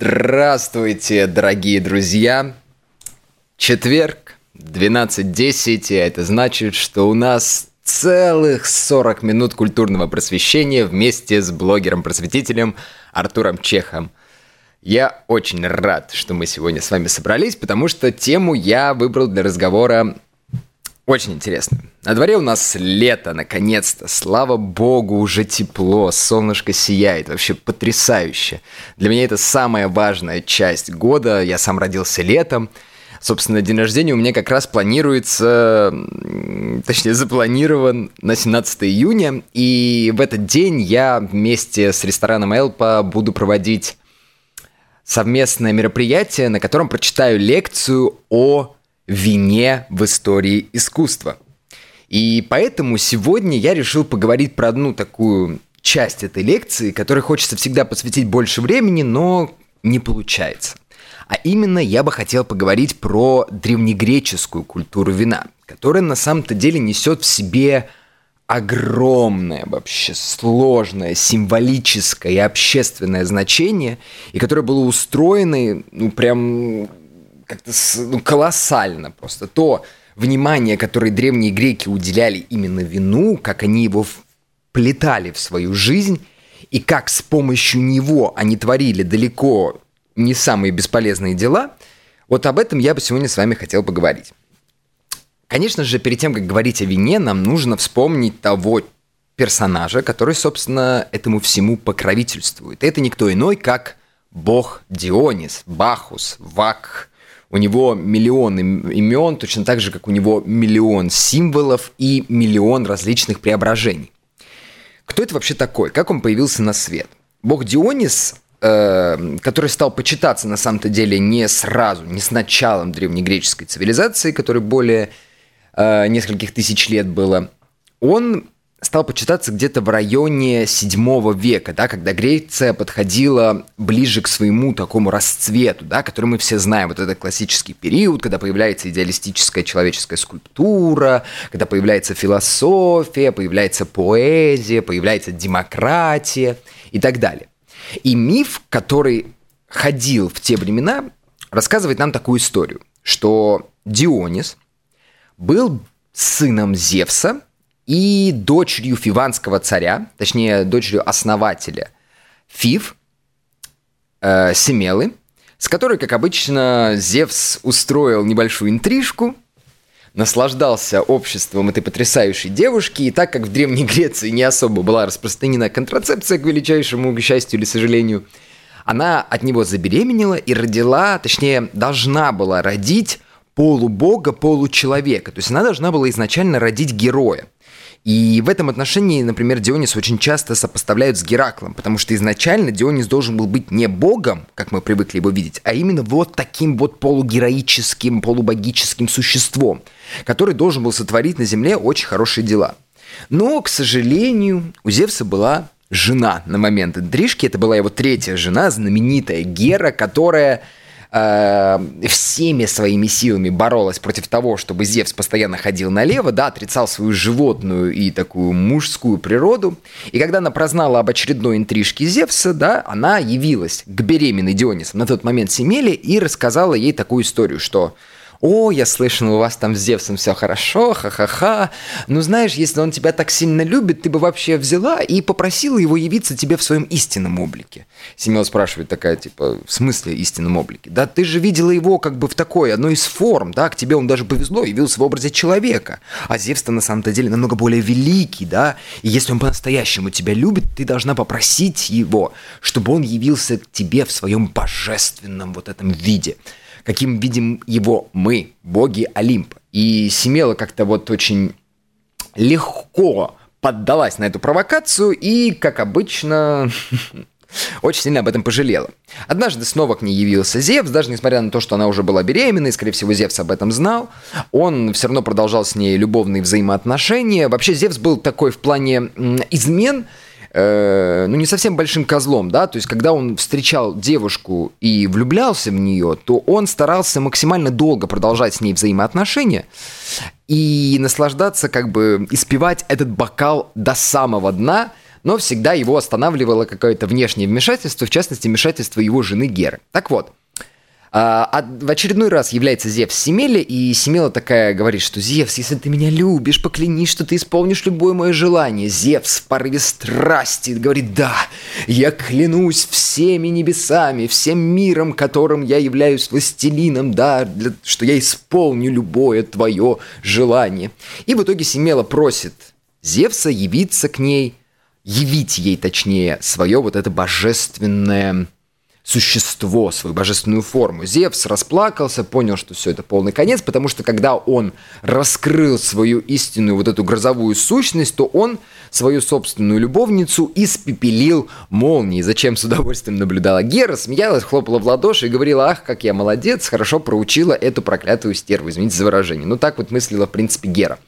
Здравствуйте, дорогие друзья. Четверг, 12.10, а это значит, что у нас целых 40 минут культурного просвещения вместе с блогером-просветителем Артуром Чехом. Я очень рад, что мы сегодня с вами собрались, потому что тему я выбрал для разговора очень интересно. На дворе у нас лето, наконец-то. Слава богу, уже тепло, солнышко сияет. Вообще потрясающе. Для меня это самая важная часть года. Я сам родился летом. Собственно, день рождения у меня как раз планируется, точнее, запланирован на 17 июня. И в этот день я вместе с рестораном Элпа буду проводить совместное мероприятие, на котором прочитаю лекцию о вине в истории искусства. И поэтому сегодня я решил поговорить про одну такую часть этой лекции, которой хочется всегда посвятить больше времени, но не получается. А именно я бы хотел поговорить про древнегреческую культуру вина, которая на самом-то деле несет в себе огромное вообще сложное символическое и общественное значение, и которое было устроено ну прям как-то ну, колоссально просто. То внимание, которое древние греки уделяли именно вину, как они его вплетали в свою жизнь, и как с помощью него они творили далеко не самые бесполезные дела, вот об этом я бы сегодня с вами хотел поговорить. Конечно же, перед тем, как говорить о вине, нам нужно вспомнить того персонажа, который, собственно, этому всему покровительствует. Это никто иной, как бог Дионис, Бахус, Вак, у него миллион имен, точно так же, как у него миллион символов и миллион различных преображений. Кто это вообще такой? Как он появился на свет? Бог Дионис, э, который стал почитаться на самом-то деле не сразу, не с началом древнегреческой цивилизации, которой более э, нескольких тысяч лет было, он стал почитаться где-то в районе 7 века, да, когда Греция подходила ближе к своему такому расцвету, да, который мы все знаем. Вот это классический период, когда появляется идеалистическая человеческая скульптура, когда появляется философия, появляется поэзия, появляется демократия и так далее. И миф, который ходил в те времена, рассказывает нам такую историю, что Дионис был сыном Зевса – и дочерью фиванского царя, точнее, дочерью основателя Фив, э, Семелы, с которой, как обычно, Зевс устроил небольшую интрижку, наслаждался обществом этой потрясающей девушки, и так как в Древней Греции не особо была распространена контрацепция, к величайшему счастью или сожалению, она от него забеременела и родила, точнее, должна была родить полубога, получеловека. То есть она должна была изначально родить героя. И в этом отношении, например, Дионис очень часто сопоставляют с Гераклом, потому что изначально Дионис должен был быть не богом, как мы привыкли его видеть, а именно вот таким вот полугероическим, полубогическим существом, который должен был сотворить на земле очень хорошие дела. Но, к сожалению, у Зевса была жена на момент интрижки. Это была его третья жена, знаменитая Гера, которая э, всеми своими силами боролась против того, чтобы Зевс постоянно ходил налево, да, отрицал свою животную и такую мужскую природу. И когда она прознала об очередной интрижке Зевса, да, она явилась к беременной Дионисом на тот момент Семеле и рассказала ей такую историю, что «О, я слышал, у вас там с Зевсом все хорошо, ха-ха-ха. Ну, знаешь, если он тебя так сильно любит, ты бы вообще взяла и попросила его явиться тебе в своем истинном облике». Семел спрашивает такая, типа, в смысле истинном облике? Да ты же видела его как бы в такой, одной из форм, да, к тебе он даже повезло, явился в образе человека. А Зевс-то на самом-то деле намного более великий, да, и если он по-настоящему тебя любит, ты должна попросить его, чтобы он явился к тебе в своем божественном вот этом виде каким видим его мы, боги Олимпа. И Семела как-то вот очень легко поддалась на эту провокацию и, как обычно, очень сильно об этом пожалела. Однажды снова к ней явился Зевс, даже несмотря на то, что она уже была беременна, и, скорее всего, Зевс об этом знал, он все равно продолжал с ней любовные взаимоотношения. Вообще, Зевс был такой в плане измен, э, ну, не совсем большим козлом, да, то есть, когда он встречал девушку и влюблялся в нее, то он старался максимально долго продолжать с ней взаимоотношения и наслаждаться, как бы, испевать этот бокал до самого дна, но всегда его останавливало какое-то внешнее вмешательство, в частности, вмешательство его жены Геры. Так вот, а, в очередной раз является Зевс Семеле, и Семела такая говорит, что «Зевс, если ты меня любишь, поклянись, что ты исполнишь любое мое желание». Зевс в порыве страсти говорит «Да, я клянусь всеми небесами, всем миром, которым я являюсь властелином, да, для, что я исполню любое твое желание». И в итоге Семела просит Зевса явиться к ней, явить ей, точнее, свое вот это божественное существо, свою божественную форму. Зевс расплакался, понял, что все это полный конец, потому что когда он раскрыл свою истинную вот эту грозовую сущность, то он свою собственную любовницу испепелил молнией, зачем с удовольствием наблюдала Гера, смеялась, хлопала в ладоши и говорила, ах, как я молодец, хорошо проучила эту проклятую стерву, извините за выражение. Ну так вот мыслила, в принципе, Гера.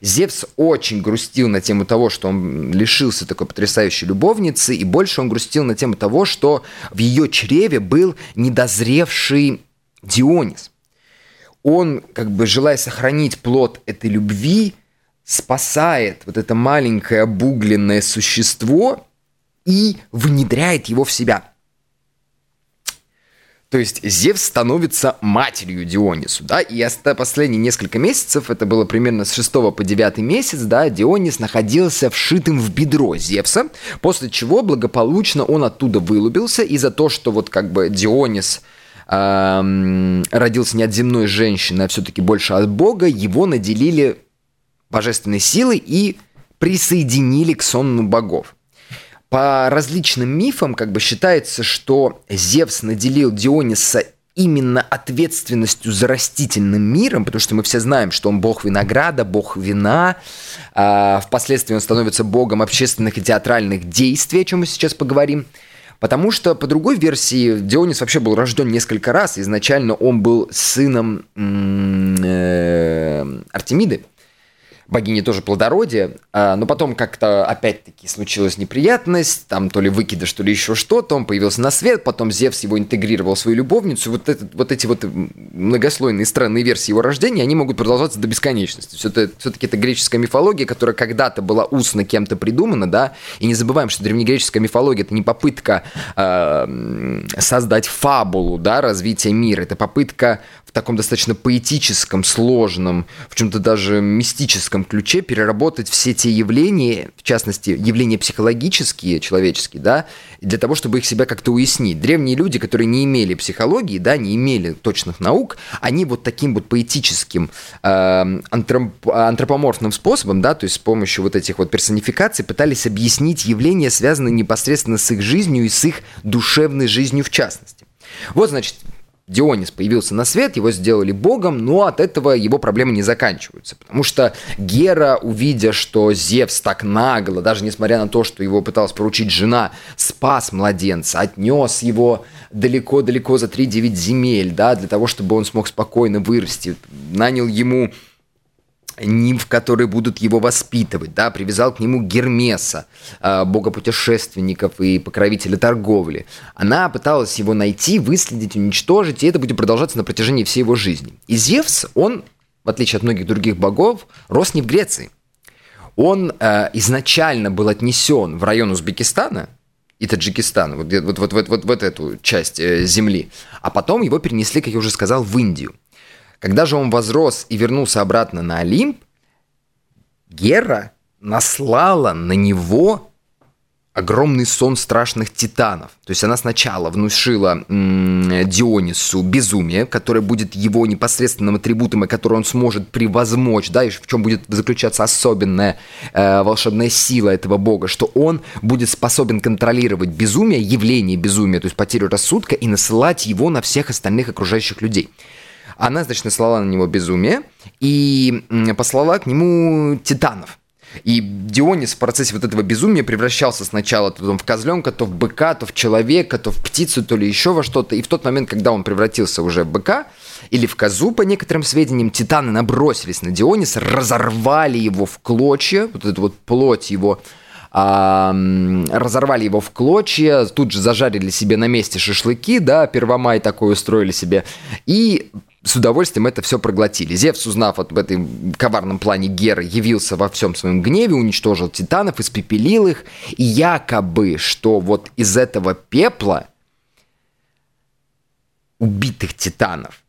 Зевс очень грустил на тему того, что он лишился такой потрясающей любовницы, и больше он грустил на тему того, что в ее чреве был недозревший Дионис. Он, как бы желая сохранить плод этой любви, спасает вот это маленькое обугленное существо и внедряет его в себя – то есть Зевс становится матерью Дионису, да, и последние несколько месяцев, это было примерно с 6 по 9 месяц, да, Дионис находился вшитым в бедро Зевса, после чего благополучно он оттуда вылубился, и за то, что вот как бы Дионис эм, родился не от земной женщины, а все-таки больше от Бога, его наделили божественной силой и присоединили к сонму богов. По различным мифам как бы считается, что Зевс наделил Диониса именно ответственностью за растительным миром, потому что мы все знаем, что он бог винограда, бог вина. А впоследствии он становится богом общественных и театральных действий, о чем мы сейчас поговорим. Потому что, по другой версии, Дионис вообще был рожден несколько раз. Изначально он был сыном э, Артемиды богини тоже плодородия, а, но потом как-то опять-таки случилась неприятность, там то ли выкидыш, то ли еще что-то, он появился на свет, потом Зевс его интегрировал в свою любовницу, вот, это, вот эти вот многослойные странные версии его рождения, они могут продолжаться до бесконечности. Все-таки все это греческая мифология, которая когда-то была устно кем-то придумана, да, и не забываем, что древнегреческая мифология – это не попытка э, создать фабулу, да, развития мира, это попытка таком достаточно поэтическом, сложном, в чем-то даже мистическом ключе переработать все те явления, в частности, явления психологические, человеческие, да, для того, чтобы их себя как-то уяснить. Древние люди, которые не имели психологии, да, не имели точных наук, они вот таким вот поэтическим, э, антроп, антропоморфным способом, да, то есть с помощью вот этих вот персонификаций пытались объяснить явления, связанные непосредственно с их жизнью и с их душевной жизнью в частности. Вот, значит, Дионис появился на свет, его сделали богом, но от этого его проблемы не заканчиваются. Потому что Гера, увидя, что Зевс так нагло, даже несмотря на то, что его пыталась поручить жена, спас младенца, отнес его далеко-далеко за 3-9 земель, да, для того, чтобы он смог спокойно вырасти, нанял ему нимф, которые будут его воспитывать, да, привязал к нему Гермеса, э, бога путешественников и покровителя торговли. Она пыталась его найти, выследить, уничтожить, и это будет продолжаться на протяжении всей его жизни. И Зевс, он, в отличие от многих других богов, рос не в Греции. Он э, изначально был отнесен в район Узбекистана, и Таджикистана, вот, вот, вот, вот, вот, вот эту часть э, земли. А потом его перенесли, как я уже сказал, в Индию. Когда же он возрос и вернулся обратно на Олимп, Гера наслала на него огромный сон страшных титанов. То есть она сначала внушила м- Дионису безумие, которое будет его непосредственным атрибутом, и которое он сможет превозмочь, да, и в чем будет заключаться особенная э, волшебная сила этого бога, что он будет способен контролировать безумие, явление безумия, то есть потерю рассудка, и насылать его на всех остальных окружающих людей. Она, значит, наслала на него безумие и послала к нему титанов. И Дионис в процессе вот этого безумия превращался сначала то в козленка, то в быка, то в человека, то в птицу, то ли еще во что-то. И в тот момент, когда он превратился уже в быка или в козу, по некоторым сведениям, титаны набросились на Диониса, разорвали его в клочья, вот эту вот плоть его а, разорвали его в клочья, тут же зажарили себе на месте шашлыки, да, первомай такой устроили себе, и с удовольствием это все проглотили. Зевс, узнав об этом коварном плане Геры, явился во всем своем гневе, уничтожил титанов, испепелил их, и якобы, что вот из этого пепла убитых титанов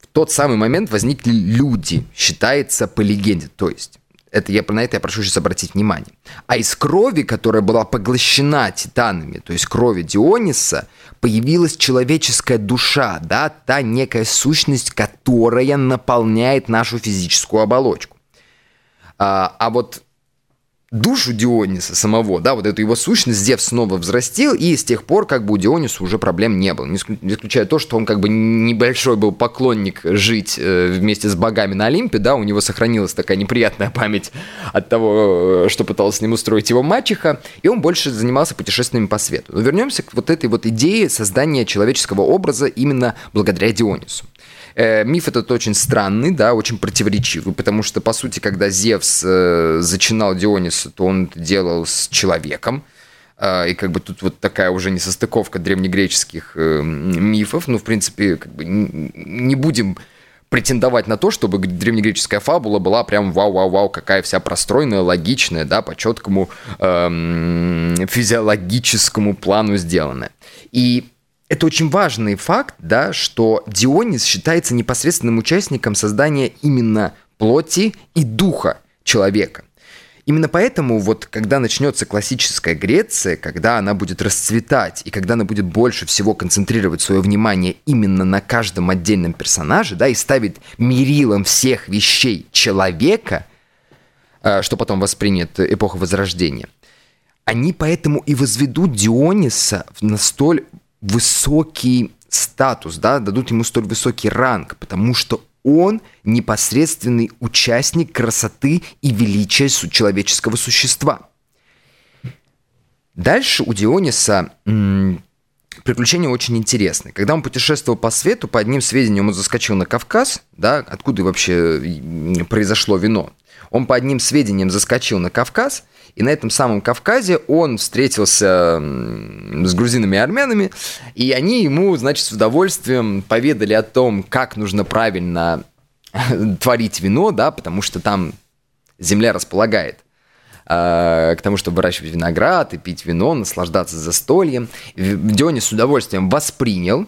в тот самый момент возникли люди, считается по легенде. То есть это я, на это я прошу сейчас обратить внимание. А из крови, которая была поглощена титанами, то есть крови Диониса, появилась человеческая душа, да, та некая сущность, которая наполняет нашу физическую оболочку. А, а вот душу Диониса самого, да, вот эту его сущность Зевс снова взрастил, и с тех пор как бы у Диониса уже проблем не было. Не исключая то, что он как бы небольшой был поклонник жить э, вместе с богами на Олимпе, да, у него сохранилась такая неприятная память от того, э, что пытался с ним устроить его мачеха, и он больше занимался путешествиями по свету. Но вернемся к вот этой вот идее создания человеческого образа именно благодаря Дионису. Э, миф этот очень странный, да, очень противоречивый, потому что, по сути, когда Зевс э, зачинал Диониса, то он это делал с человеком, э, и как бы тут вот такая уже несостыковка древнегреческих э, мифов, ну, в принципе, как бы не будем претендовать на то, чтобы древнегреческая фабула была прям вау-вау-вау, какая вся простроенная, логичная, да, по четкому эм, физиологическому плану сделанная. И это очень важный факт, да, что Дионис считается непосредственным участником создания именно плоти и духа человека. Именно поэтому вот когда начнется классическая Греция, когда она будет расцветать и когда она будет больше всего концентрировать свое внимание именно на каждом отдельном персонаже, да, и ставить мерилом всех вещей человека, э, что потом воспринят эпоха Возрождения, они поэтому и возведут Диониса на столь высокий статус, да, дадут ему столь высокий ранг, потому что он непосредственный участник красоты и величия человеческого существа. Дальше у Диониса м- приключения очень интересные. Когда он путешествовал по свету, по одним сведениям он заскочил на Кавказ, да, откуда вообще произошло вино. Он по одним сведениям заскочил на Кавказ – и на этом самом Кавказе он встретился с грузинами и армянами, и они ему, значит, с удовольствием поведали о том, как нужно правильно творить вино, да, потому что там земля располагает э, к тому, чтобы выращивать виноград и пить вино, наслаждаться застольем. Дионис с удовольствием воспринял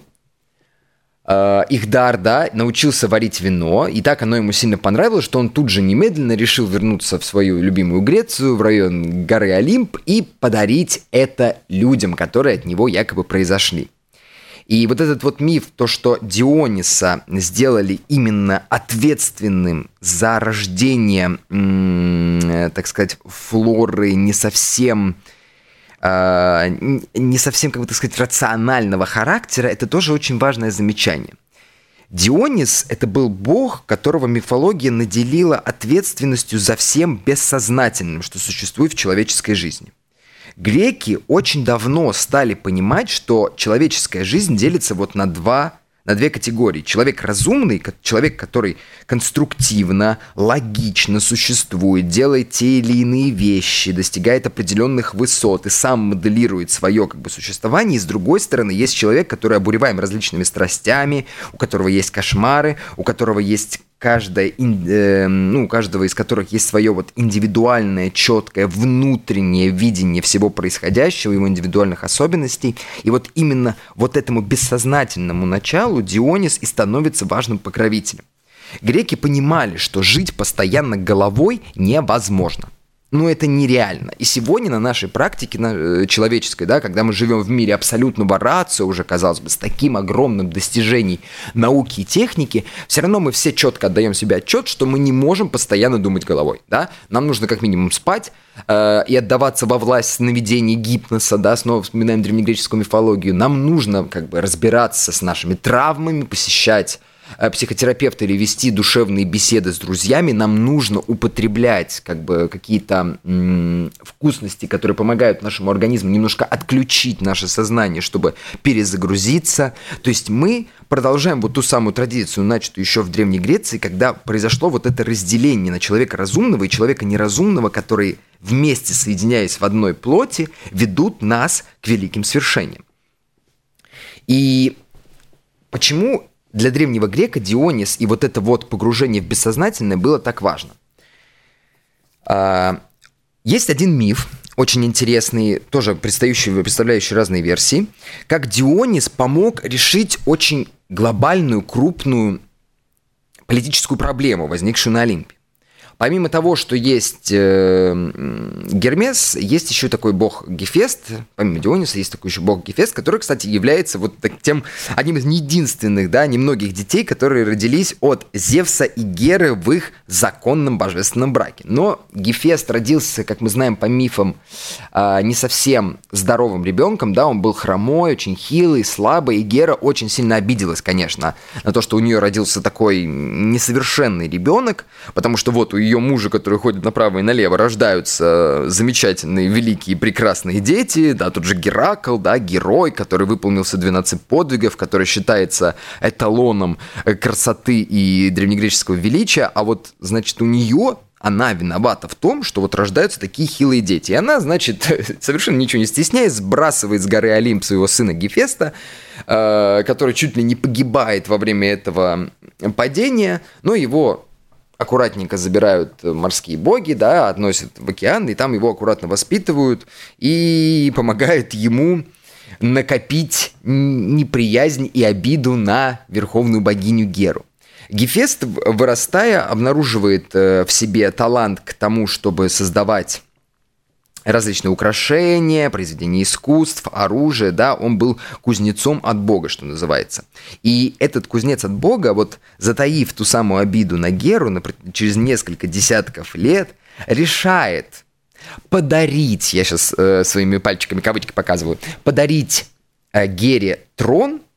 э, их дар, да, научился варить вино, и так оно ему сильно понравилось, что он тут же немедленно решил вернуться в свою любимую Грецию, в район горы Олимп, и подарить это людям, которые от него якобы произошли. И вот этот вот миф, то, что Диониса сделали именно ответственным за рождение, так сказать, флоры не совсем э, не совсем, как бы так сказать, рационального характера, это тоже очень важное замечание. Дионис – это был бог, которого мифология наделила ответственностью за всем бессознательным, что существует в человеческой жизни. Греки очень давно стали понимать, что человеческая жизнь делится вот на два на две категории. Человек разумный, человек, который конструктивно, логично существует, делает те или иные вещи, достигает определенных высот и сам моделирует свое как бы, существование. И с другой стороны, есть человек, который обуреваем различными страстями, у которого есть кошмары, у которого есть каждая, э, ну, у каждого из которых есть свое вот индивидуальное, четкое, внутреннее видение всего происходящего, его индивидуальных особенностей. И вот именно вот этому бессознательному началу Дионис и становится важным покровителем. Греки понимали, что жить постоянно головой невозможно – ну, это нереально. И сегодня на нашей практике на, э, человеческой, да, когда мы живем в мире абсолютного рацио, уже, казалось бы, с таким огромным достижением науки и техники, все равно мы все четко отдаем себе отчет, что мы не можем постоянно думать головой, да. Нам нужно как минимум спать, э, и отдаваться во власть сновидений гипноса, да, снова вспоминаем древнегреческую мифологию, нам нужно как бы разбираться с нашими травмами, посещать психотерапевта или вести душевные беседы с друзьями, нам нужно употреблять как бы какие-то вкусности, которые помогают нашему организму немножко отключить наше сознание, чтобы перезагрузиться. То есть мы продолжаем вот ту самую традицию, начатую еще в Древней Греции, когда произошло вот это разделение на человека разумного и человека неразумного, которые вместе соединяясь в одной плоти, ведут нас к великим свершениям. И почему для древнего грека Дионис и вот это вот погружение в бессознательное было так важно? А, есть один миф, очень интересный, тоже представляющий, представляющий разные версии, как Дионис помог решить очень глобальную, крупную политическую проблему, возникшую на Олимпе. Помимо того, что есть э, Гермес, есть еще такой бог Гефест, помимо Диониса есть такой еще бог Гефест, который, кстати, является вот тем одним из единственных, да, немногих детей, которые родились от Зевса и Геры в их законном божественном браке. Но Гефест родился, как мы знаем по мифам, э, не совсем здоровым ребенком, да, он был хромой, очень хилый, слабый, и Гера очень сильно обиделась, конечно, на то, что у нее родился такой несовершенный ребенок, потому что вот у ее ее мужа, который ходит направо и налево, рождаются замечательные, великие, прекрасные дети, да, тут же Геракл, да, герой, который выполнил все 12 подвигов, который считается эталоном э, красоты и древнегреческого величия, а вот, значит, у нее она виновата в том, что вот рождаются такие хилые дети. И она, значит, совершенно ничего не стесняясь, сбрасывает с горы Олимп своего сына Гефеста, э, который чуть ли не погибает во время этого падения, но его аккуратненько забирают морские боги, да, относят в океан, и там его аккуратно воспитывают и помогают ему накопить неприязнь и обиду на верховную богиню Геру. Гефест, вырастая, обнаруживает э, в себе талант к тому, чтобы создавать различные украшения, произведения искусств, оружие, да, он был кузнецом от Бога, что называется. И этот кузнец от Бога, вот затаив ту самую обиду на Геру на, через несколько десятков лет, решает подарить, я сейчас э, своими пальчиками кавычки показываю, подарить э, Гере трон –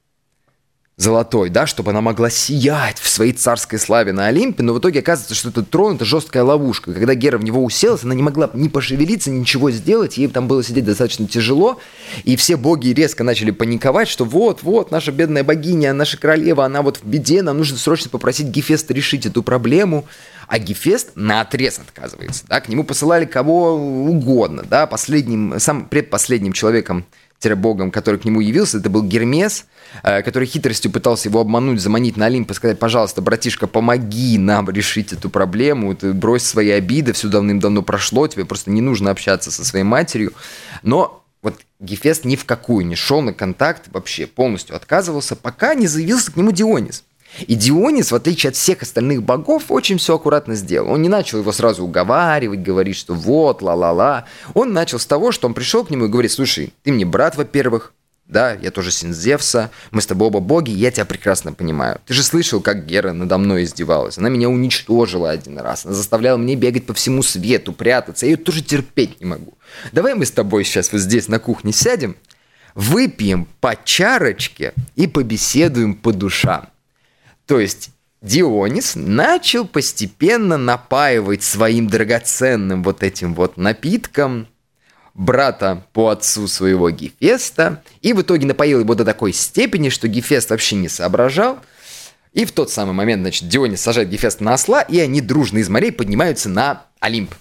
золотой, да, чтобы она могла сиять в своей царской славе на Олимпе, но в итоге оказывается, что этот трон – это жесткая ловушка. Когда Гера в него уселась, она не могла ни пошевелиться, ничего сделать, ей там было сидеть достаточно тяжело, и все боги резко начали паниковать, что вот-вот, наша бедная богиня, наша королева, она вот в беде, нам нужно срочно попросить Гефеста решить эту проблему, а Гефест на отрез отказывается, да, к нему посылали кого угодно, да, последним, самым предпоследним человеком богом, который к нему явился, это был Гермес, э, который хитростью пытался его обмануть, заманить на Олимп и сказать, пожалуйста, братишка, помоги нам решить эту проблему, ты брось свои обиды, все давным-давно прошло, тебе просто не нужно общаться со своей матерью. Но вот Гефест ни в какую не шел на контакт, вообще полностью отказывался, пока не заявился к нему Дионис. И Дионис, в отличие от всех остальных богов, очень все аккуратно сделал. Он не начал его сразу уговаривать, говорить, что вот, ла-ла-ла. Он начал с того, что он пришел к нему и говорит, слушай, ты мне брат, во-первых, да, я тоже сын Зевса, мы с тобой оба боги, я тебя прекрасно понимаю. Ты же слышал, как Гера надо мной издевалась. Она меня уничтожила один раз, она заставляла мне бегать по всему свету, прятаться, я ее тоже терпеть не могу. Давай мы с тобой сейчас вот здесь на кухне сядем, выпьем по чарочке и побеседуем по душам. То есть Дионис начал постепенно напаивать своим драгоценным вот этим вот напитком брата по отцу своего Гефеста, и в итоге напоил его до такой степени, что Гефест вообще не соображал, и в тот самый момент, значит, Дионис сажает Гефеста на осла, и они дружно из морей поднимаются на Олимп.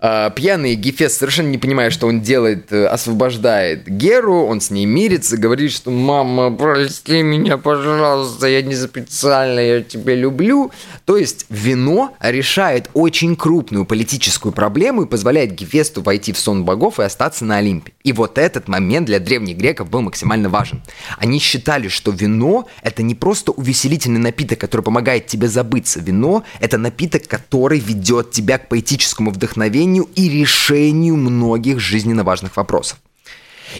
Uh, пьяный Гефест, совершенно не понимая, что он делает, э, освобождает Геру, он с ней мирится, говорит, что «Мама, прости меня, пожалуйста, я не специально, я тебя люблю». То есть вино решает очень крупную политическую проблему и позволяет Гефесту войти в сон богов и остаться на Олимпе. И вот этот момент для древних греков был максимально важен. Они считали, что вино – это не просто увеселительный напиток, который помогает тебе забыться. Вино – это напиток, который ведет тебя к поэтическому вдохновению решению и решению многих жизненно важных вопросов.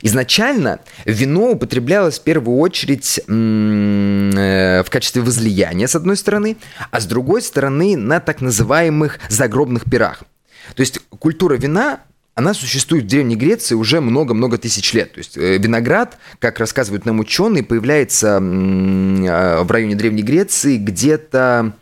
Изначально вино употреблялось в первую очередь э, в качестве возлияния, с одной стороны, а с другой стороны на так называемых загробных пирах. То есть культура вина она существует в Древней Греции уже много-много тысяч лет. То есть э, виноград, как рассказывают нам ученые, появляется э, в районе Древней Греции где-то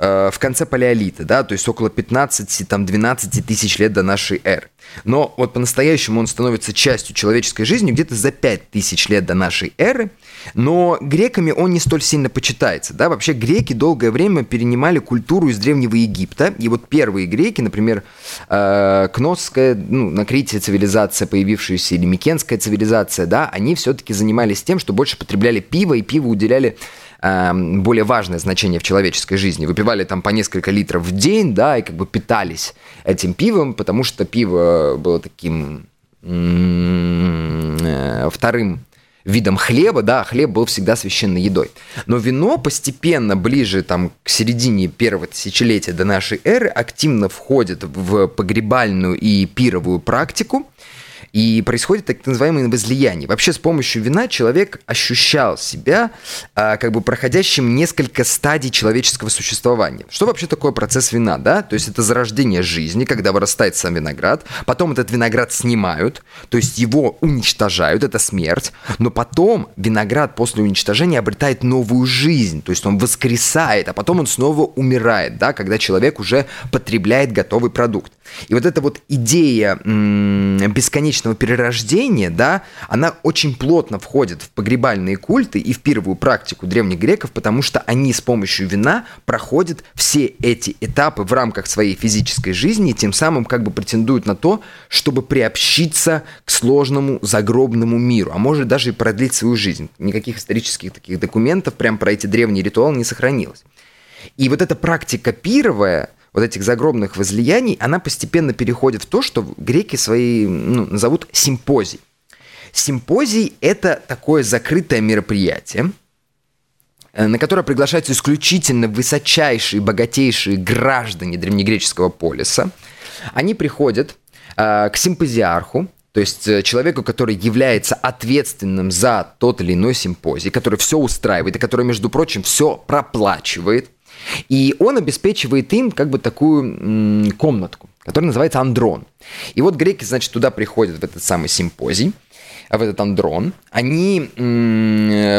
э, в конце палеолита, да, то есть около 15-12 тысяч лет до нашей эры. Но вот по-настоящему он становится частью человеческой жизни где-то за 5 тысяч лет до нашей эры, но греками он не столь сильно почитается, да, вообще греки долгое время перенимали культуру из Древнего Египта, и вот первые греки, например, э, Кносская, ну, на Крите цивилизация появившаяся, или Микенская цивилизация, да, они все-таки занимались тем, что больше потребляли пиво, и пиво уделяли Эм, более важное значение в человеческой жизни. Выпивали там по несколько литров в день, да, и как бы питались этим пивом, потому что пиво было таким э, вторым видом хлеба, да, хлеб был всегда священной едой. Но вино постепенно, ближе там, к середине первого тысячелетия до нашей эры, активно входит в погребальную и пировую практику, и происходит так называемое возлияние. Вообще с помощью вина человек ощущал себя а, как бы проходящим несколько стадий человеческого существования. Что вообще такое процесс вина, да? То есть это зарождение жизни, когда вырастает сам виноград, потом этот виноград снимают, то есть его уничтожают, это смерть, но потом виноград после уничтожения обретает новую жизнь, то есть он воскресает, а потом он снова умирает, да, когда человек уже потребляет готовый продукт. И вот эта вот идея м- бесконечного перерождения, да, она очень плотно входит в погребальные культы и в первую практику древних греков, потому что они с помощью вина проходят все эти этапы в рамках своей физической жизни, и тем самым как бы претендуют на то, чтобы приобщиться к сложному загробному миру, а может даже и продлить свою жизнь. Никаких исторических таких документов прям про эти древние ритуалы не сохранилось. И вот эта практика пировая – вот этих загробных возлияний, она постепенно переходит в то, что греки свои ну, назовут симпозий. Симпозий – это такое закрытое мероприятие, э, на которое приглашаются исключительно высочайшие, богатейшие граждане древнегреческого полиса. Они приходят э, к симпозиарху, то есть э, человеку, который является ответственным за тот или иной симпозий, который все устраивает и который, между прочим, все проплачивает – и он обеспечивает им как бы такую комнатку, которая называется андрон. И вот греки, значит, туда приходят в этот самый симпозий, в этот андрон, они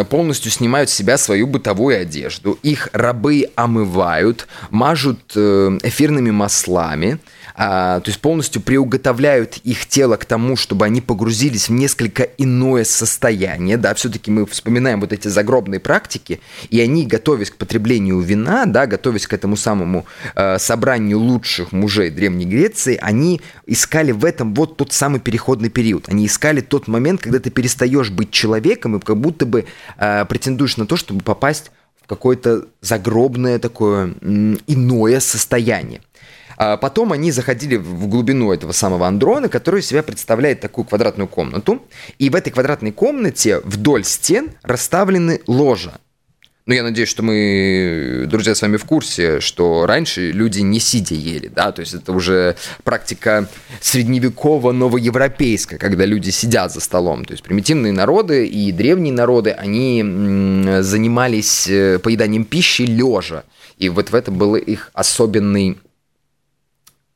полностью снимают с себя свою бытовую одежду, их рабы омывают, мажут э, эфирными маслами, а, то есть полностью приуготовляют их тело к тому, чтобы они погрузились в несколько иное состояние, да, все-таки мы вспоминаем вот эти загробные практики, и они, готовясь к потреблению вина, да, готовясь к этому самому э, собранию лучших мужей Древней Греции, они искали в этом вот тот самый переходный период, они искали тот момент, когда ты перестаешь быть человеком и как будто бы э, претендуешь на то, чтобы попасть в какое-то загробное такое иное состояние. А потом они заходили в глубину этого самого андрона, который себя представляет такую квадратную комнату. И в этой квадратной комнате вдоль стен расставлены ложа. Ну, я надеюсь, что мы, друзья, с вами в курсе, что раньше люди не сидя ели, да, то есть это уже практика средневеково-новоевропейская, когда люди сидят за столом. То есть примитивные народы и древние народы, они занимались э, поеданием пищи лежа. И вот в этом был их особенный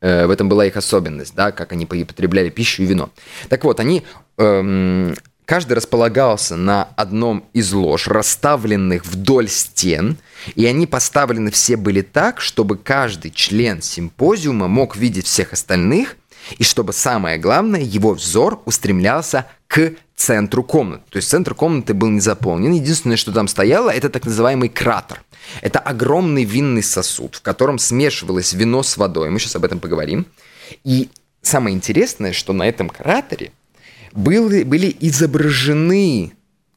в этом была их особенность, да, как они потребляли пищу и вино. Так вот, они эм, каждый располагался на одном из лож, расставленных вдоль стен, и они поставлены все были так, чтобы каждый член симпозиума мог видеть всех остальных, и чтобы самое главное, его взор устремлялся к центру комнаты. То есть центр комнаты был не заполнен. Единственное, что там стояло, это так называемый кратер. Это огромный винный сосуд, в котором смешивалось вино с водой. Мы сейчас об этом поговорим. И самое интересное, что на этом кратере были, были изображены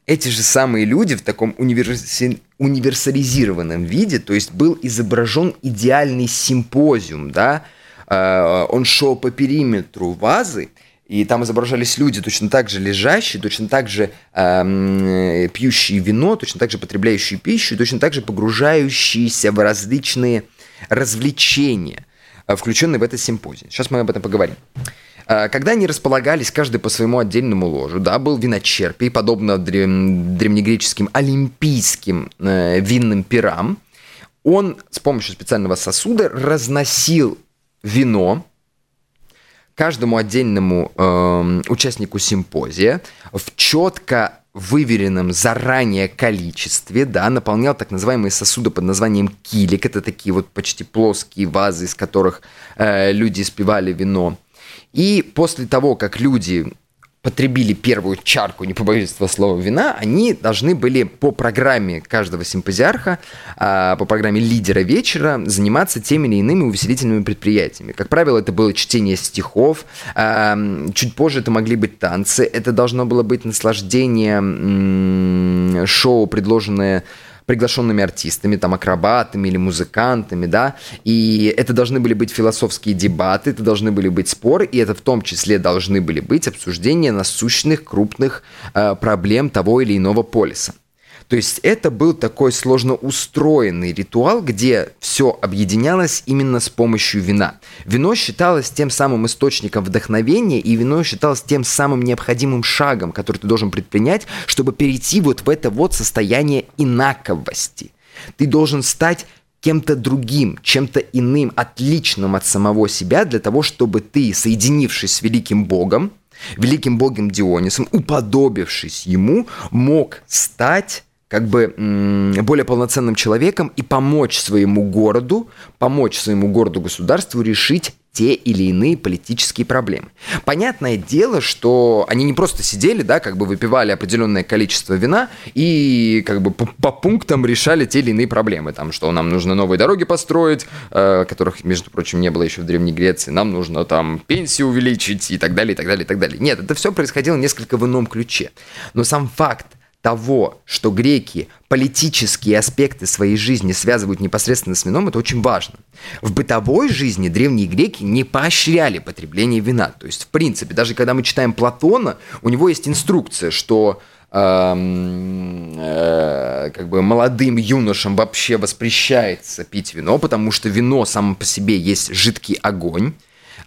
эти же самые люди в таком универси... универсализированном виде, то есть был изображен идеальный симпозиум, да, он шел по периметру вазы, и там изображались люди, точно так же лежащие, точно так же э, пьющие вино, точно так же потребляющие пищу, точно так же погружающиеся в различные развлечения, э, включенные в этот симпозий. Сейчас мы об этом поговорим. Э, когда они располагались каждый по своему отдельному ложу, да, был виночерпий, подобно древнегреческим олимпийским э, винным пирам, он с помощью специального сосуда разносил вино, каждому отдельному э, участнику симпозия в четко выверенном заранее количестве, да, наполнял так называемые сосуды под названием килик. Это такие вот почти плоские вазы, из которых э, люди испивали вино. И после того, как люди потребили первую чарку, не побоюсь этого слова, вина, они должны были по программе каждого симпозиарха, а, по программе лидера вечера заниматься теми или иными увеселительными предприятиями. Как правило, это было чтение стихов, а, чуть позже это могли быть танцы, это должно было быть наслаждение шоу, предложенное приглашенными артистами, там, акробатами или музыкантами, да, и это должны были быть философские дебаты, это должны были быть споры, и это в том числе должны были быть обсуждения насущных крупных э, проблем того или иного полиса. То есть это был такой сложно устроенный ритуал, где все объединялось именно с помощью вина. Вино считалось тем самым источником вдохновения, и вино считалось тем самым необходимым шагом, который ты должен предпринять, чтобы перейти вот в это вот состояние инаковости. Ты должен стать кем-то другим, чем-то иным, отличным от самого себя, для того, чтобы ты, соединившись с великим Богом, великим Богом Дионисом, уподобившись ему, мог стать как бы более полноценным человеком и помочь своему городу, помочь своему городу-государству решить те или иные политические проблемы. Понятное дело, что они не просто сидели, да, как бы выпивали определенное количество вина и как бы по, по пунктам решали те или иные проблемы. Там, что нам нужно новые дороги построить, э, которых, между прочим, не было еще в Древней Греции, нам нужно там пенсию увеличить и так далее, и так далее, и так далее. Нет, это все происходило несколько в ином ключе. Но сам факт того, что греки политические аспекты своей жизни связывают непосредственно с вином, это очень важно. В бытовой жизни древние греки не поощряли потребление вина. То есть, в принципе, даже когда мы читаем Платона, у него есть инструкция, что эм, э, как бы молодым юношам вообще воспрещается пить вино, потому что вино само по себе есть жидкий огонь,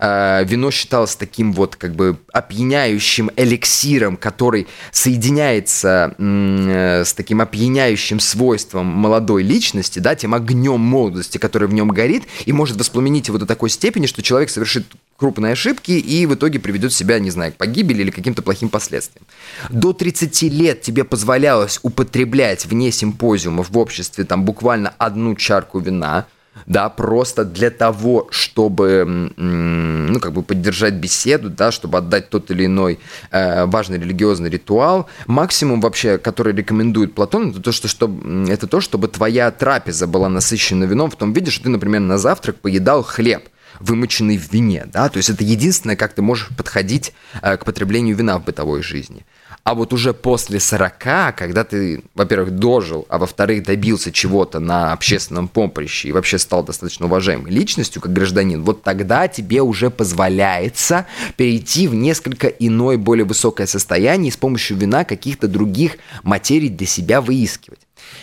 э, вино считалось таким вот как бы опьяняющим эликсиром, который соединяется э, с таким опьяняющим свойством молодой личности, да, тем огнем молодости, который в нем горит, и может воспламенить его до такой степени, что человек совершит крупные ошибки и в итоге приведет себя, не знаю, к погибели или каким-то плохим последствиям. До 30 лет тебе позволялось употреблять вне симпозиумов в обществе там буквально одну чарку вина – да, просто для того, чтобы, ну, как бы поддержать беседу, да, чтобы отдать тот или иной э, важный религиозный ритуал. Максимум вообще, который рекомендует Платон, это то, что, чтобы, это то, чтобы твоя трапеза была насыщена вином в том виде, что ты, например, на завтрак поедал хлеб вымоченный в вине, да, то есть это единственное, как ты можешь подходить э, к потреблению вина в бытовой жизни. А вот уже после 40, когда ты, во-первых, дожил, а во-вторых, добился чего-то на общественном поприще и вообще стал достаточно уважаемой личностью, как гражданин, вот тогда тебе уже позволяется перейти в несколько иное, более высокое состояние и с помощью вина каких-то других материй для себя выискивать.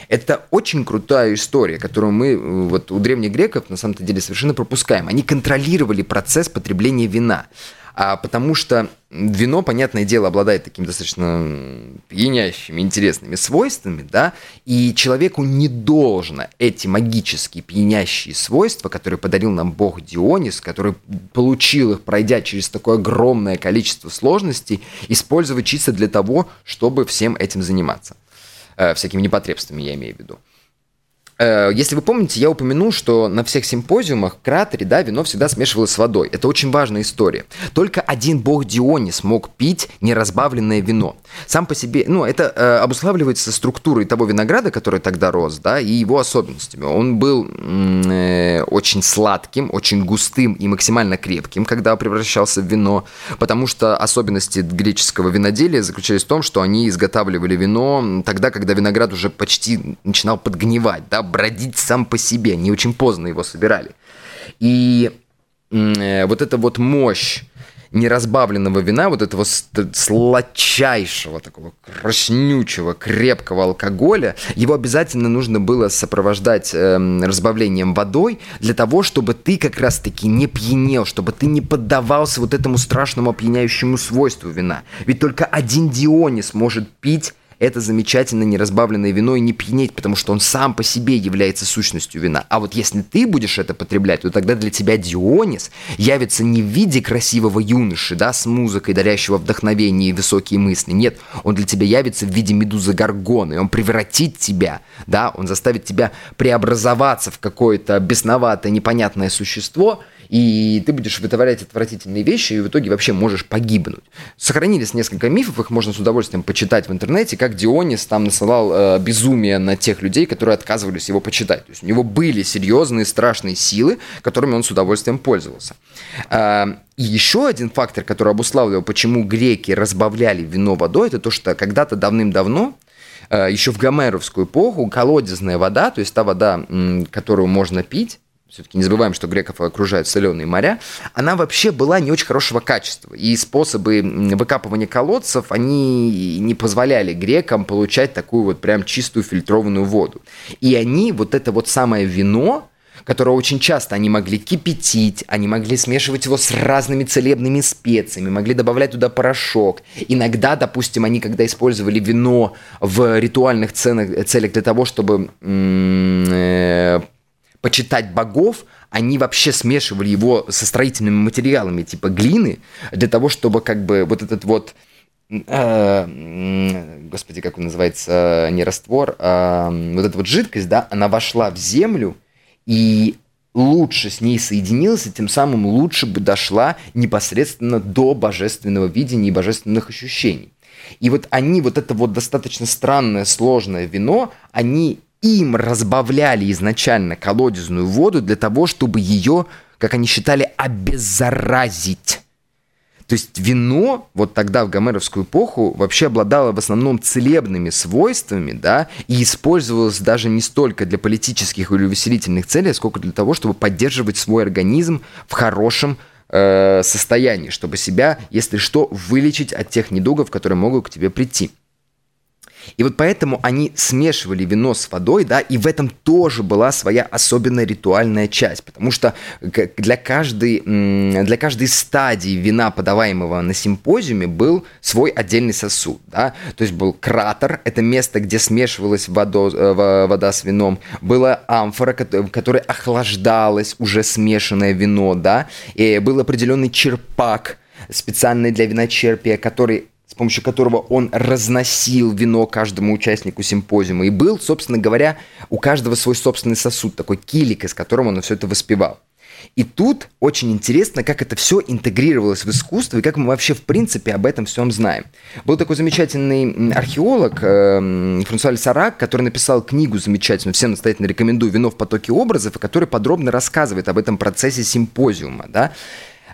Это очень крутая история, которую мы вот у древних греков на самом-то деле совершенно пропускаем. Они контролировали процесс потребления вина а потому что вино, понятное дело, обладает такими достаточно пьянящими, интересными свойствами, да, и человеку не должно эти магические пьянящие свойства, которые подарил нам бог Дионис, который получил их, пройдя через такое огромное количество сложностей, использовать чисто для того, чтобы всем этим заниматься. Э, всякими непотребствами, я имею в виду. Э, если вы помните, я упомянул, что на всех симпозиумах кратере, да, вино всегда смешивалось с водой. Это очень важная история. Только один бог Дионис мог пить неразбавленное вино. Сам по себе, ну, это э, обуславливается структурой того винограда, который тогда рос, да, и его особенностями. Он был э, очень сладким, очень густым и максимально крепким, когда превращался в вино, потому что особенности греческого виноделия заключались в том, что они изготавливали вино тогда, когда виноград уже почти начинал подгнивать, да, бродить сам по себе. Не очень поздно его собирали. И э, вот эта вот мощь неразбавленного вина, вот этого сладчайшего, такого краснючего, крепкого алкоголя, его обязательно нужно было сопровождать э, разбавлением водой для того, чтобы ты как раз-таки не пьянел, чтобы ты не поддавался вот этому страшному опьяняющему свойству вина. Ведь только один Дионис может пить это замечательно неразбавленное вино и не пьянеть, потому что он сам по себе является сущностью вина. А вот если ты будешь это потреблять, то тогда для тебя Дионис явится не в виде красивого юноши, да, с музыкой, дарящего вдохновение и высокие мысли. Нет, он для тебя явится в виде медузы Гаргоны. Он превратит тебя, да, он заставит тебя преобразоваться в какое-то бесноватое, непонятное существо – и ты будешь вытворять отвратительные вещи, и в итоге вообще можешь погибнуть. Сохранились несколько мифов, их можно с удовольствием почитать в интернете, как Дионис там насылал э, безумие на тех людей, которые отказывались его почитать. То есть у него были серьезные страшные силы, которыми он с удовольствием пользовался. Э, и еще один фактор, который обуславливал, почему греки разбавляли вино водой, это то, что когда-то давным-давно э, еще в гомеровскую эпоху колодезная вода, то есть та вода, которую можно пить, все-таки не забываем, что греков окружают соленые моря, она вообще была не очень хорошего качества. И способы выкапывания колодцев, они не позволяли грекам получать такую вот прям чистую фильтрованную воду. И они вот это вот самое вино, которое очень часто они могли кипятить, они могли смешивать его с разными целебными специями, могли добавлять туда порошок. Иногда, допустим, они, когда использовали вино в ритуальных целях для того, чтобы э, почитать богов, они вообще смешивали его со строительными материалами, типа глины, для того, чтобы как бы вот этот вот э, господи, как он называется, не раствор, а вот эта вот жидкость, да, она вошла в землю и лучше с ней соединилась, и тем самым лучше бы дошла непосредственно до божественного видения и божественных ощущений. И вот они, вот это вот достаточно странное, сложное вино, они им разбавляли изначально колодезную воду для того, чтобы ее, как они считали, обеззаразить. То есть вино вот тогда в гомеровскую эпоху вообще обладало в основном целебными свойствами, да, и использовалось даже не столько для политических или увеселительных целей, сколько для того, чтобы поддерживать свой организм в хорошем э, состоянии, чтобы себя, если что, вылечить от тех недугов, которые могут к тебе прийти. И вот поэтому они смешивали вино с водой, да, и в этом тоже была своя особенная ритуальная часть, потому что для каждой, для каждой стадии вина, подаваемого на симпозиуме, был свой отдельный сосуд, да, то есть был кратер, это место, где смешивалась водо, э, вода с вином, была амфора, которая охлаждалась уже смешанное вино, да, и был определенный черпак, специальный для виночерпия, который помощью которого он разносил вино каждому участнику симпозиума. И был, собственно говоря, у каждого свой собственный сосуд, такой килик, из которого он все это воспевал. И тут очень интересно, как это все интегрировалось в искусство и как мы вообще в принципе об этом всем знаем. Был такой замечательный археолог э, Франсуаль Сарак, который написал книгу замечательную, всем настоятельно рекомендую «Вино в потоке образов», и который подробно рассказывает об этом процессе симпозиума. Да?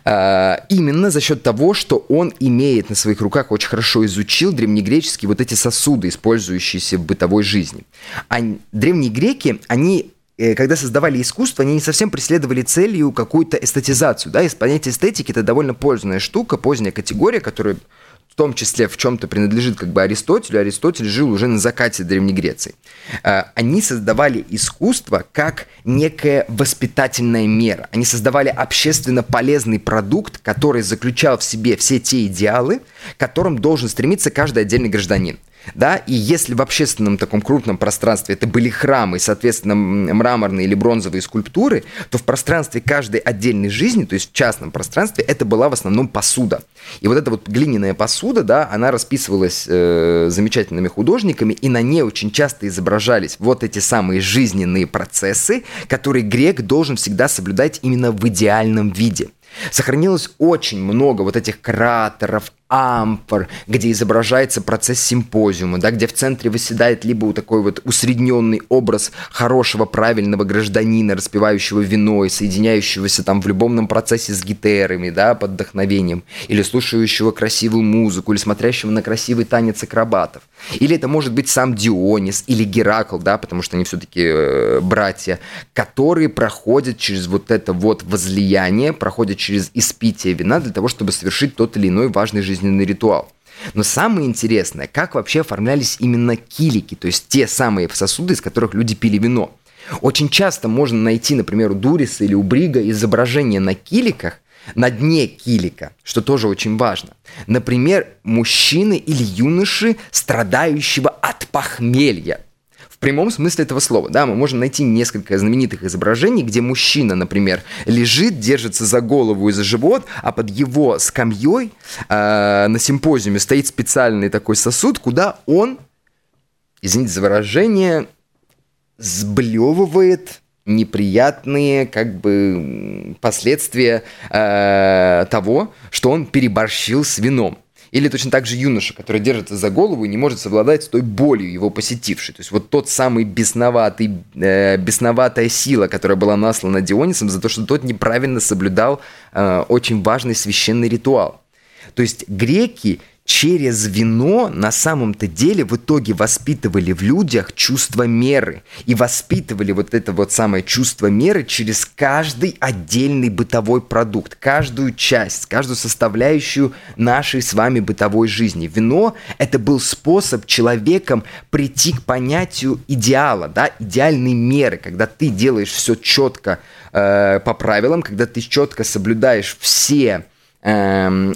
А, именно за счет того, что он имеет на своих руках, очень хорошо изучил древнегреческие вот эти сосуды, использующиеся в бытовой жизни. А древние греки, они э, когда создавали искусство, они не совсем преследовали целью какую-то эстетизацию. Да? И понятие эстетики – это довольно поздняя штука, поздняя категория, которая в том числе в чем-то принадлежит как бы Аристотелю. Аристотель жил уже на закате Древней Греции. А, они создавали искусство как некая воспитательная мера. Они создавали общественно полезный продукт, который заключал в себе все те идеалы, к которым должен стремиться каждый отдельный гражданин да, и если в общественном таком крупном пространстве это были храмы, соответственно, мраморные или бронзовые скульптуры, то в пространстве каждой отдельной жизни, то есть в частном пространстве, это была в основном посуда. И вот эта вот глиняная посуда, да, она расписывалась э, замечательными художниками, и на ней очень часто изображались вот эти самые жизненные процессы, которые грек должен всегда соблюдать именно в идеальном виде. Сохранилось очень много вот этих кратеров, ампор, где изображается процесс симпозиума, да, где в центре выседает либо такой вот усредненный образ хорошего, правильного гражданина, распивающего вино и соединяющегося там в любовном процессе с гитерами, да, под вдохновением, или слушающего красивую музыку, или смотрящего на красивый танец акробатов. Или это может быть сам Дионис или Геракл, да, потому что они все-таки э, братья, которые проходят через вот это вот возлияние, проходят через испитие вина для того, чтобы совершить тот или иной важный жизненный ритуал. Но самое интересное, как вообще оформлялись именно килики, то есть те самые сосуды, из которых люди пили вино. Очень часто можно найти, например, у Дуриса или у Брига изображение на киликах, на дне килика, что тоже очень важно. Например, мужчины или юноши, страдающего от похмелья. В прямом смысле этого слова, да, мы можем найти несколько знаменитых изображений, где мужчина, например, лежит, держится за голову и за живот, а под его скамьей э, на симпозиуме стоит специальный такой сосуд, куда он, извините за выражение, сблевывает неприятные как бы последствия э, того, что он переборщил с вином. Или точно так же юноша, который держится за голову и не может совладать с той болью его посетившей. То есть вот тот самый бесноватый, э, бесноватая сила, которая была наслана Дионисом за то, что тот неправильно соблюдал э, очень важный священный ритуал. То есть греки через вино на самом-то деле в итоге воспитывали в людях чувство меры. И воспитывали вот это вот самое чувство меры через каждый отдельный бытовой продукт, каждую часть, каждую составляющую нашей с вами бытовой жизни. Вино – это был способ человеком прийти к понятию идеала, да, идеальной меры, когда ты делаешь все четко э, по правилам, когда ты четко соблюдаешь все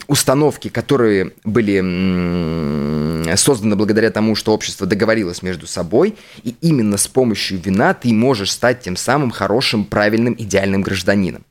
установки, которые были созданы благодаря тому, что общество договорилось между собой, и именно с помощью вина ты можешь стать тем самым хорошим, правильным, идеальным гражданином.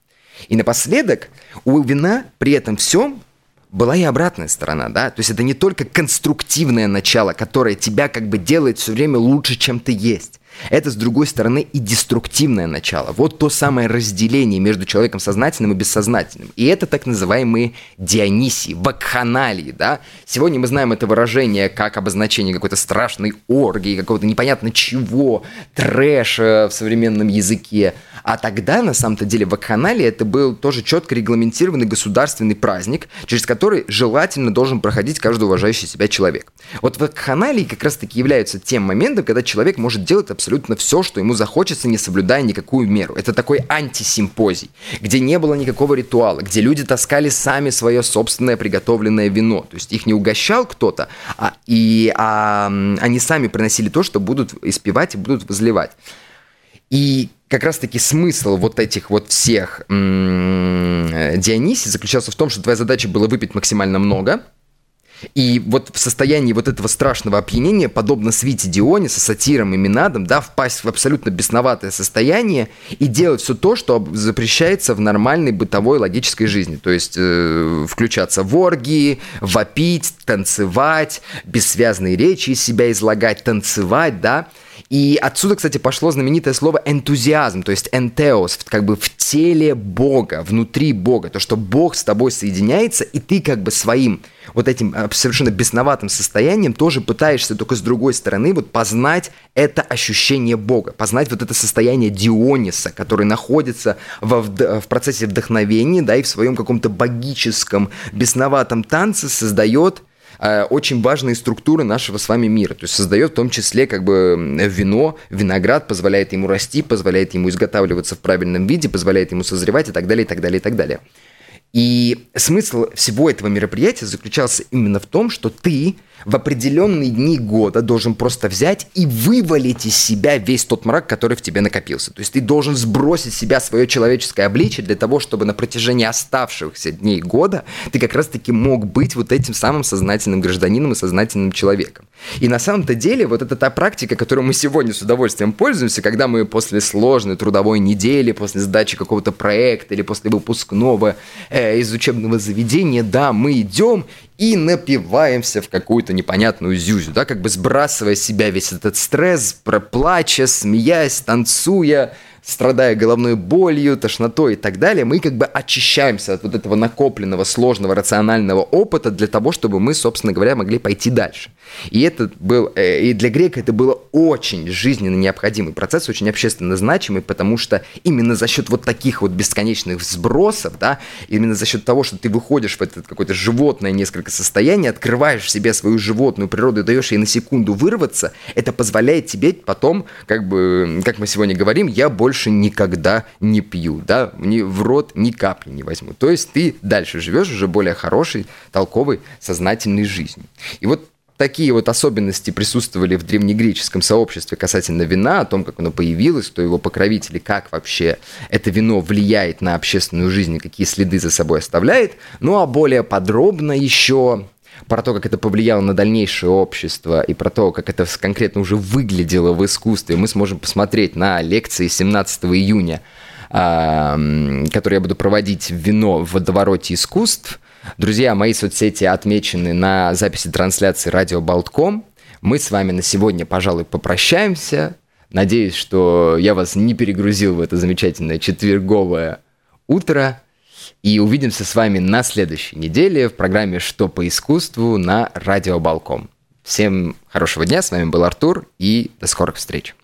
И напоследок, у вина при этом всем была и обратная сторона, да, то есть это не только конструктивное начало, которое тебя как бы делает все время лучше, чем ты есть. Это, с другой стороны, и деструктивное начало. Вот то самое разделение между человеком сознательным и бессознательным. И это так называемые дионисии, вакханалии, да. Сегодня мы знаем это выражение как обозначение какой-то страшной оргии, какого-то непонятно чего, трэша в современном языке. А тогда, на самом-то деле, вакханалия это был тоже четко регламентированный государственный праздник, через который желательно должен проходить каждый уважающий себя человек. Вот вакханалии как раз-таки являются тем моментом, когда человек может делать абсолютно все, что ему захочется, не соблюдая никакую меру. Это такой антисимпозий, где не было никакого ритуала, где люди таскали сами свое собственное приготовленное вино. То есть их не угощал кто-то, а, и а, они сами приносили то, что будут испевать и будут возливать. И как раз-таки смысл вот этих вот всех м- Дионисий заключался в том, что твоя задача была выпить максимально много – и вот в состоянии вот этого страшного опьянения, подобно свите Диониса, сатирам и Минадам, да, впасть в абсолютно бесноватое состояние и делать все то, что запрещается в нормальной бытовой логической жизни. То есть э, включаться в оргии, вопить, танцевать, бессвязные речи из себя излагать, танцевать, да, и отсюда, кстати, пошло знаменитое слово энтузиазм, то есть энтеос, как бы в теле Бога, внутри Бога, то, что Бог с тобой соединяется, и ты как бы своим вот этим э, совершенно бесноватым состоянием тоже пытаешься только с другой стороны вот познать это ощущение Бога, познать вот это состояние Диониса, который находится во, в процессе вдохновения, да, и в своем каком-то богическом бесноватом танце создает Э, очень важные структуры нашего с вами мира. То есть создает в том числе как бы вино, виноград, позволяет ему расти, позволяет ему изготавливаться в правильном виде, позволяет ему созревать и так далее, и так далее, и так далее. И смысл всего этого мероприятия заключался именно в том, что ты в определенные дни года должен просто взять и вывалить из себя весь тот мрак, который в тебе накопился. То есть ты должен сбросить с себя свое человеческое обличие для того, чтобы на протяжении оставшихся дней года ты как раз-таки мог быть вот этим самым сознательным гражданином и сознательным человеком. И на самом-то деле вот это та практика, которой мы сегодня с удовольствием пользуемся, когда мы после сложной трудовой недели, после сдачи какого-то проекта или после выпускного э, из учебного заведения, да, мы идем и напиваемся в какую-то непонятную зюзю, да, как бы сбрасывая с себя весь этот стресс, проплача, смеясь, танцуя, страдая головной болью, тошнотой и так далее, мы как бы очищаемся от вот этого накопленного, сложного, рационального опыта для того, чтобы мы, собственно говоря, могли пойти дальше. И это был, э, и для грека это было очень жизненно необходимый процесс, очень общественно значимый, потому что именно за счет вот таких вот бесконечных сбросов, да, именно за счет того, что ты выходишь в это какое-то животное несколько состояние, открываешь в себе свою животную природу и даешь ей на секунду вырваться, это позволяет тебе потом, как бы, как мы сегодня говорим, я больше никогда не пью, да, ни в рот ни капли не возьму. То есть ты дальше живешь уже более хорошей, толковой, сознательной жизнью. И вот такие вот особенности присутствовали в древнегреческом сообществе касательно вина, о том, как оно появилось, кто его покровители, как вообще это вино влияет на общественную жизнь, какие следы за собой оставляет. Ну а более подробно еще про то, как это повлияло на дальнейшее общество и про то, как это конкретно уже выглядело в искусстве, мы сможем посмотреть на лекции 17 июня, которые я буду проводить вино в водовороте искусств – Друзья, мои соцсети отмечены на записи трансляции радио Болтком. Мы с вами на сегодня, пожалуй, попрощаемся. Надеюсь, что я вас не перегрузил в это замечательное четверговое утро. И увидимся с вами на следующей неделе в программе «Что по искусству» на радио Балком. Всем хорошего дня, с вами был Артур, и до скорых встреч.